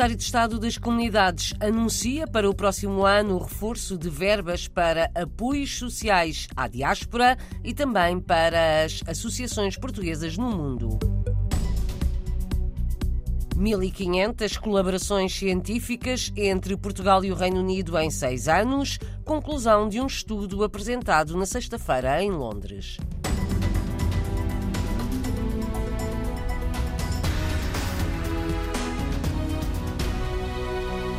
secretário de Estado das Comunidades anuncia para o próximo ano o reforço de verbas para apoios sociais à diáspora e também para as associações portuguesas no mundo. 1.500 colaborações científicas entre Portugal e o Reino Unido em seis anos, conclusão de um estudo apresentado na sexta-feira em Londres.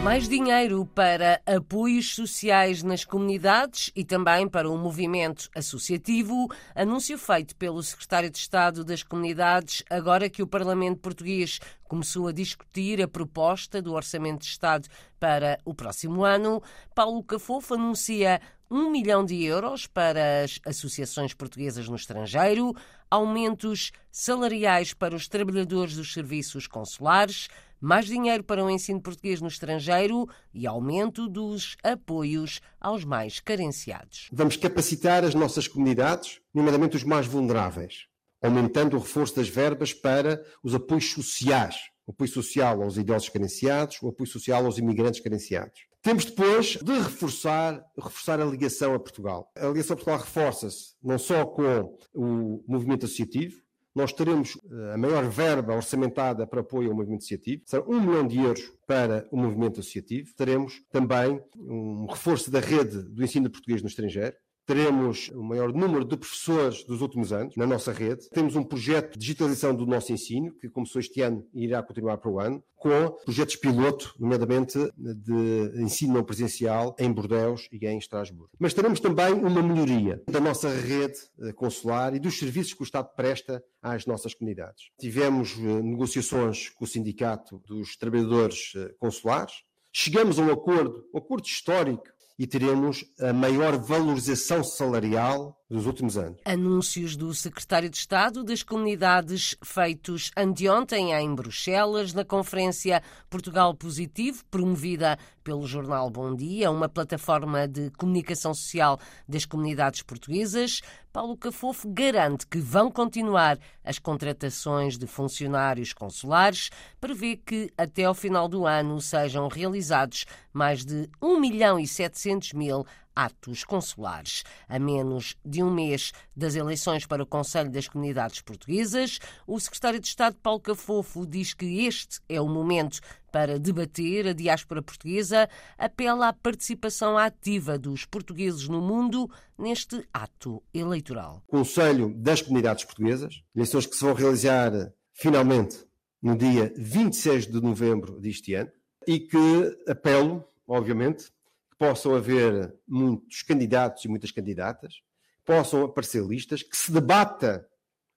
Mais dinheiro para apoios sociais nas comunidades e também para o movimento associativo. Anúncio feito pelo secretário de Estado das Comunidades, agora que o Parlamento Português começou a discutir a proposta do Orçamento de Estado para o próximo ano. Paulo Cafofo anuncia um milhão de euros para as associações portuguesas no estrangeiro, aumentos salariais para os trabalhadores dos serviços consulares mais dinheiro para o ensino português no estrangeiro e aumento dos apoios aos mais carenciados. Vamos capacitar as nossas comunidades, nomeadamente os mais vulneráveis, aumentando o reforço das verbas para os apoios sociais. O apoio social aos idosos carenciados, o apoio social aos imigrantes carenciados. Temos depois de reforçar, reforçar a ligação a Portugal. A ligação a Portugal reforça-se não só com o movimento associativo, nós teremos eh, a maior verba orçamentada para apoio ao movimento associativo, serão um milhão de euros para o movimento associativo. Teremos também um reforço da rede do ensino português no estrangeiro, teremos o maior número de professores dos últimos anos na nossa rede. Temos um projeto de digitalização do nosso ensino, que começou este ano e irá continuar para o ano, com projetos piloto, nomeadamente de ensino não presencial em Bordeus e em Estrasburgo. Mas teremos também uma melhoria da nossa rede eh, consular e dos serviços que o Estado presta às nossas comunidades. Tivemos eh, negociações com o Sindicato dos Trabalhadores eh, Consulares, Chegamos a um acordo, um acordo histórico e teremos a maior valorização salarial dos últimos anos. Anúncios do secretário de Estado das Comunidades feitos anteontem em Bruxelas, na conferência Portugal Positivo, promovida pelo jornal Bom Dia, uma plataforma de comunicação social das comunidades portuguesas. Paulo Cafofo garante que vão continuar as contratações de funcionários consulares, prevê que até ao final do ano sejam realizados mais de 1 milhão e 700 mil atos consulares. A menos de um mês das eleições para o Conselho das Comunidades Portuguesas, o secretário de Estado Paulo Cafofo diz que este é o momento para debater a diáspora portuguesa, apela à participação ativa dos portugueses no mundo neste ato eleitoral. Conselho das Comunidades Portuguesas, eleições que se vão realizar finalmente no dia 26 de novembro deste ano, e que apelo, obviamente, possam haver muitos candidatos e muitas candidatas, possam aparecer listas, que se debata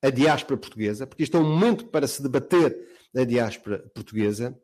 a diáspora portuguesa, porque isto é um momento para se debater a diáspora portuguesa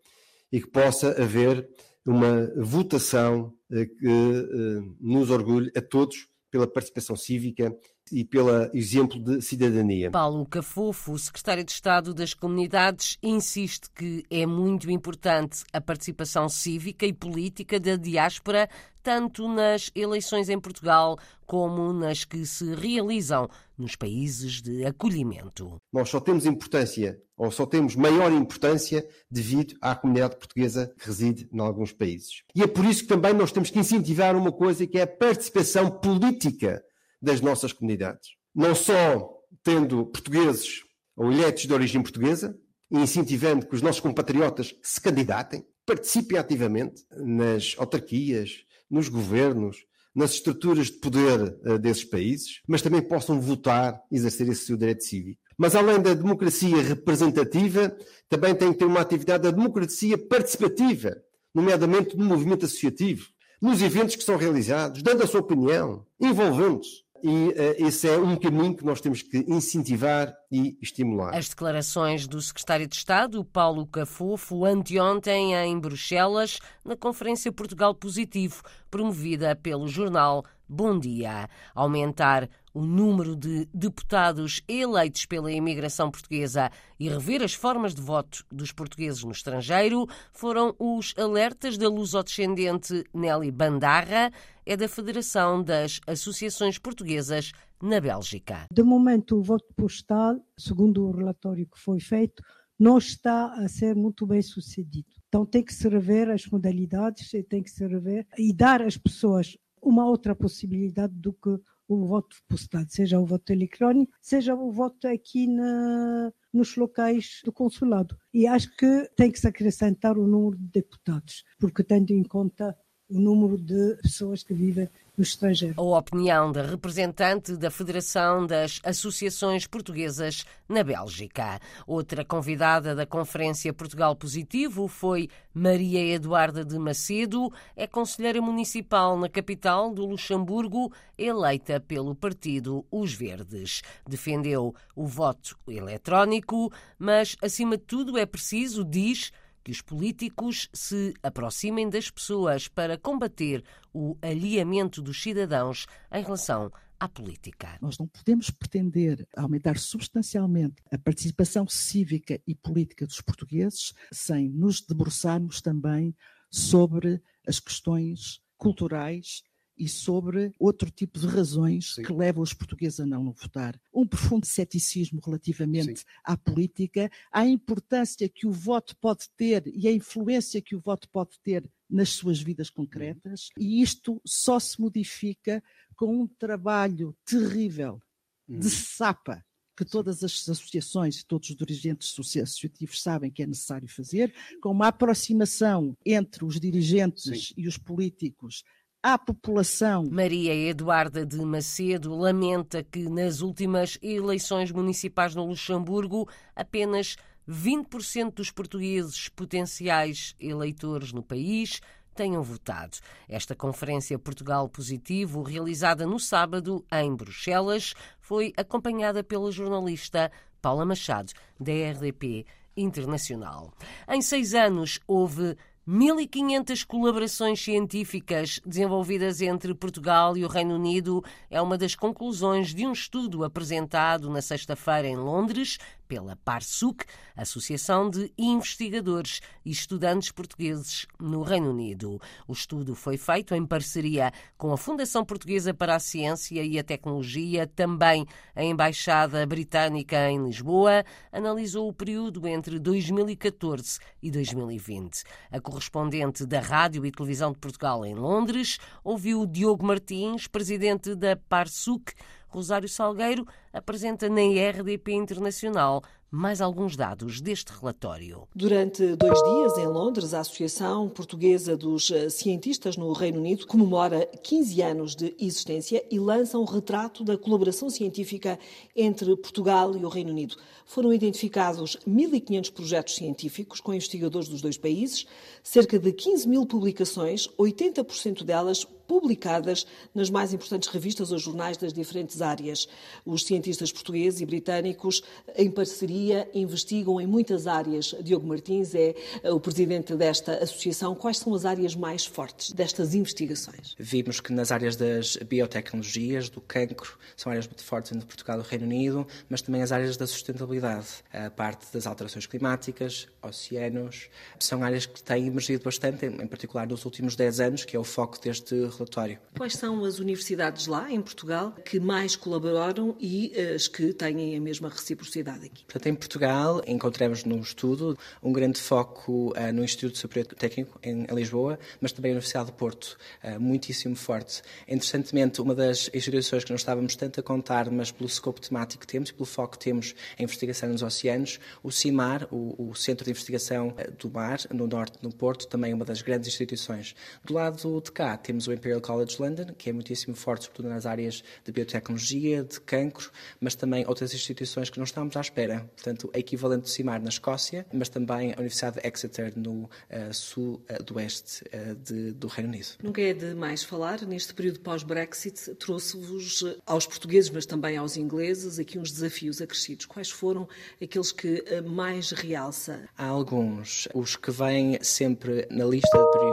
e que possa haver uma votação eh, que eh, nos orgulhe a todos pela participação cívica e pelo exemplo de cidadania. Paulo Cafofo, secretário de Estado das Comunidades, insiste que é muito importante a participação cívica e política da diáspora, tanto nas eleições em Portugal como nas que se realizam nos países de acolhimento. Nós só temos importância, ou só temos maior importância, devido à comunidade portuguesa que reside em alguns países. E é por isso que também nós temos que incentivar uma coisa que é a participação política das nossas comunidades. Não só tendo portugueses ou eleitos de origem portuguesa, incentivando que os nossos compatriotas se candidatem, participem ativamente nas autarquias, nos governos, nas estruturas de poder uh, desses países, mas também possam votar exercer esse seu direito cívico. Mas além da democracia representativa, também tem que ter uma atividade da democracia participativa, nomeadamente no movimento associativo, nos eventos que são realizados, dando a sua opinião, envolvendo-se e uh, esse é um caminho que nós temos que incentivar e estimular. As declarações do secretário de Estado, Paulo Cafofo, anteontem em Bruxelas, na Conferência Portugal Positivo, promovida pelo jornal Bom Dia. Aumentar o número de deputados eleitos pela imigração portuguesa e rever as formas de voto dos portugueses no estrangeiro foram os alertas da luso-descendente Nelly Bandarra, é da Federação das Associações Portuguesas na Bélgica. De momento, o voto postal, segundo o relatório que foi feito, não está a ser muito bem sucedido. Então tem que se rever as modalidades, tem que se rever e dar às pessoas uma outra possibilidade do que o voto postado, seja o voto eletrónico, seja o voto aqui na, nos locais do consulado. E acho que tem que se acrescentar o número de deputados, porque tendo em conta o número de pessoas que vivem no estrangeiro. A opinião da representante da Federação das Associações Portuguesas na Bélgica. Outra convidada da Conferência Portugal Positivo foi Maria Eduarda de Macedo, é conselheira municipal na capital do Luxemburgo, eleita pelo partido Os Verdes. Defendeu o voto eletrónico, mas, acima de tudo, é preciso, diz, que os políticos se aproximem das pessoas para combater o alheamento dos cidadãos em relação à política. Nós não podemos pretender aumentar substancialmente a participação cívica e política dos portugueses sem nos debruçarmos também sobre as questões culturais e sobre outro tipo de razões Sim. que levam os portugueses a não votar. Um profundo ceticismo relativamente Sim. à política, à importância que o voto pode ter e a influência que o voto pode ter nas suas vidas concretas, e isto só se modifica com um trabalho terrível de uhum. sapa que todas as associações e todos os dirigentes associativos sabem que é necessário fazer, com uma aproximação entre os dirigentes Sim. e os políticos à população. Maria Eduarda de Macedo lamenta que nas últimas eleições municipais no Luxemburgo apenas 20% dos portugueses potenciais eleitores no país tenham votado. Esta conferência Portugal Positivo, realizada no sábado em Bruxelas, foi acompanhada pela jornalista Paula Machado, da RDP Internacional. Em seis anos houve 1.500 colaborações científicas desenvolvidas entre Portugal e o Reino Unido é uma das conclusões de um estudo apresentado na sexta-feira em Londres pela PARSUC, Associação de Investigadores e Estudantes Portugueses no Reino Unido. O estudo foi feito em parceria com a Fundação Portuguesa para a Ciência e a Tecnologia, também a Embaixada Britânica em Lisboa, analisou o período entre 2014 e 2020. A correspondente da Rádio e Televisão de Portugal em Londres ouviu Diogo Martins, presidente da PARSUC, Rosário Salgueiro apresenta na RDP Internacional mais alguns dados deste relatório. Durante dois dias em Londres, a Associação Portuguesa dos eh, Cientistas no Reino Unido comemora 15 anos de existência e lança um retrato da colaboração científica entre Portugal e o Reino Unido. Foram identificados 1.500 projetos científicos com investigadores dos dois países, cerca de 15 mil publicações, 80% delas publicadas nas mais importantes revistas ou jornais das diferentes áreas. Os cientistas portugueses e britânicos, em parceria, investigam em muitas áreas. Diogo Martins é eh, o presidente desta associação. Quais são as áreas mais fortes destas investigações? Vimos que nas áreas das biotecnologias, do cancro, são áreas muito fortes entre Portugal e o Reino Unido, mas também as áreas da sustentabilidade, a parte das alterações climáticas, oceanos, são áreas que têm emergido bastante, em particular nos últimos 10 anos, que é o foco deste relatório. Quais são as universidades lá, em Portugal, que mais colaboraram e eh, as que têm a mesma reciprocidade aqui? Portanto, em Portugal, encontramos no estudo um grande foco uh, no Instituto Superior Técnico, em, Lisboa, mas também na Universidade de Porto, uh, muitíssimo forte. Interessantemente, uma das instituições que não estávamos tanto a contar, mas pelo escopo temático que temos e pelo foco que temos em investigação nos oceanos, o CIMAR, o, o Centro de Investigação do Mar, no Norte, no Porto, também uma das grandes instituições. Do lado de cá, temos o Imperial College London, que é muitíssimo forte, sobretudo nas áreas de biotecnologia, de cancro, mas também outras instituições que não estamos à espera. Portanto, a equivalente do CIMAR na Escócia, mas também a Universidade de Exeter no uh, sul-oeste uh, uh, do Reino Unido. Nunca é demais falar, neste período pós-Brexit, trouxe-vos aos portugueses, mas também aos ingleses, aqui uns desafios acrescidos. Quais foram aqueles que mais realça? Há alguns. Os que vêm sempre na lista de prioridades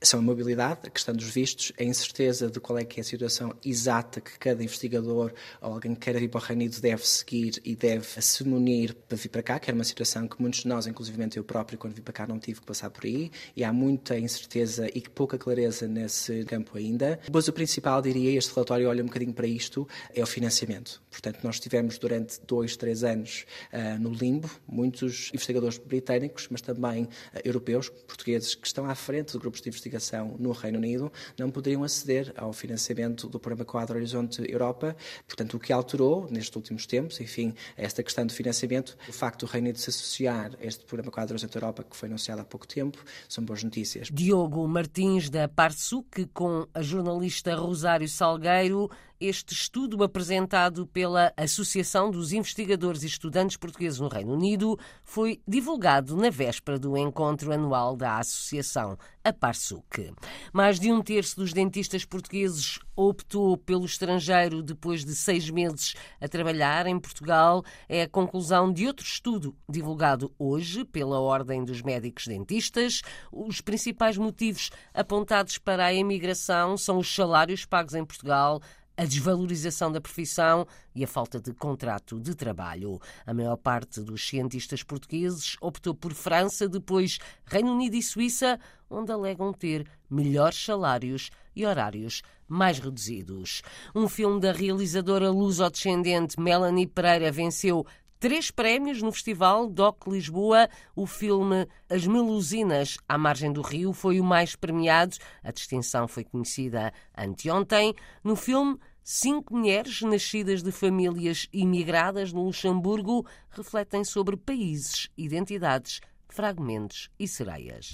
são a mobilidade, a questão dos vistos, a incerteza de qual é que é a situação exata que cada investigador ou alguém que queira vir para o Reino Unido deve seguir e deve se munir para vir para cá, que era uma situação que muitos de nós, inclusivamente eu próprio, quando vim para cá não tive que passar por aí, e há muita incerteza e pouca clareza nesse campo ainda. Mas o principal, diria, este relatório olha um bocadinho para isto, é o financiamento. Portanto, nós tivemos durante dois, três anos uh, no limbo muitos investigadores britânicos, mas também uh, europeus, portugueses, que estão à frente de grupos de investigação no Reino Unido, não poderiam aceder ao financiamento do Programa Quadro Horizonte Europa. Portanto, o que alterou nestes últimos tempos, enfim, esta questão do financiamento, o facto do Reino Unido se associar a este Programa Quadro Horizonte Europa, que foi anunciado há pouco tempo, são boas notícias. Diogo Martins, da Parsuc, com a jornalista Rosário Salgueiro, este estudo apresentado pela Associação dos Investigadores e Estudantes Portugueses no Reino Unido foi divulgado na véspera do encontro anual da Associação, a Parsuc. Mais de um terço dos dentistas portugueses optou pelo estrangeiro depois de seis meses a trabalhar em Portugal. É a conclusão de outro estudo divulgado hoje pela Ordem dos Médicos Dentistas. Os principais motivos apontados para a emigração são os salários pagos em Portugal a desvalorização da profissão e a falta de contrato de trabalho. A maior parte dos cientistas portugueses optou por França, depois Reino Unido e Suíça, onde alegam ter melhores salários e horários mais reduzidos. Um filme da realizadora luso-descendente Melanie Pereira venceu três prémios no Festival DOC Lisboa. O filme As Melusinas à Margem do Rio foi o mais premiado. A distinção foi conhecida anteontem. No filme, Cinco mulheres nascidas de famílias imigradas no Luxemburgo refletem sobre países, identidades, fragmentos e sereias.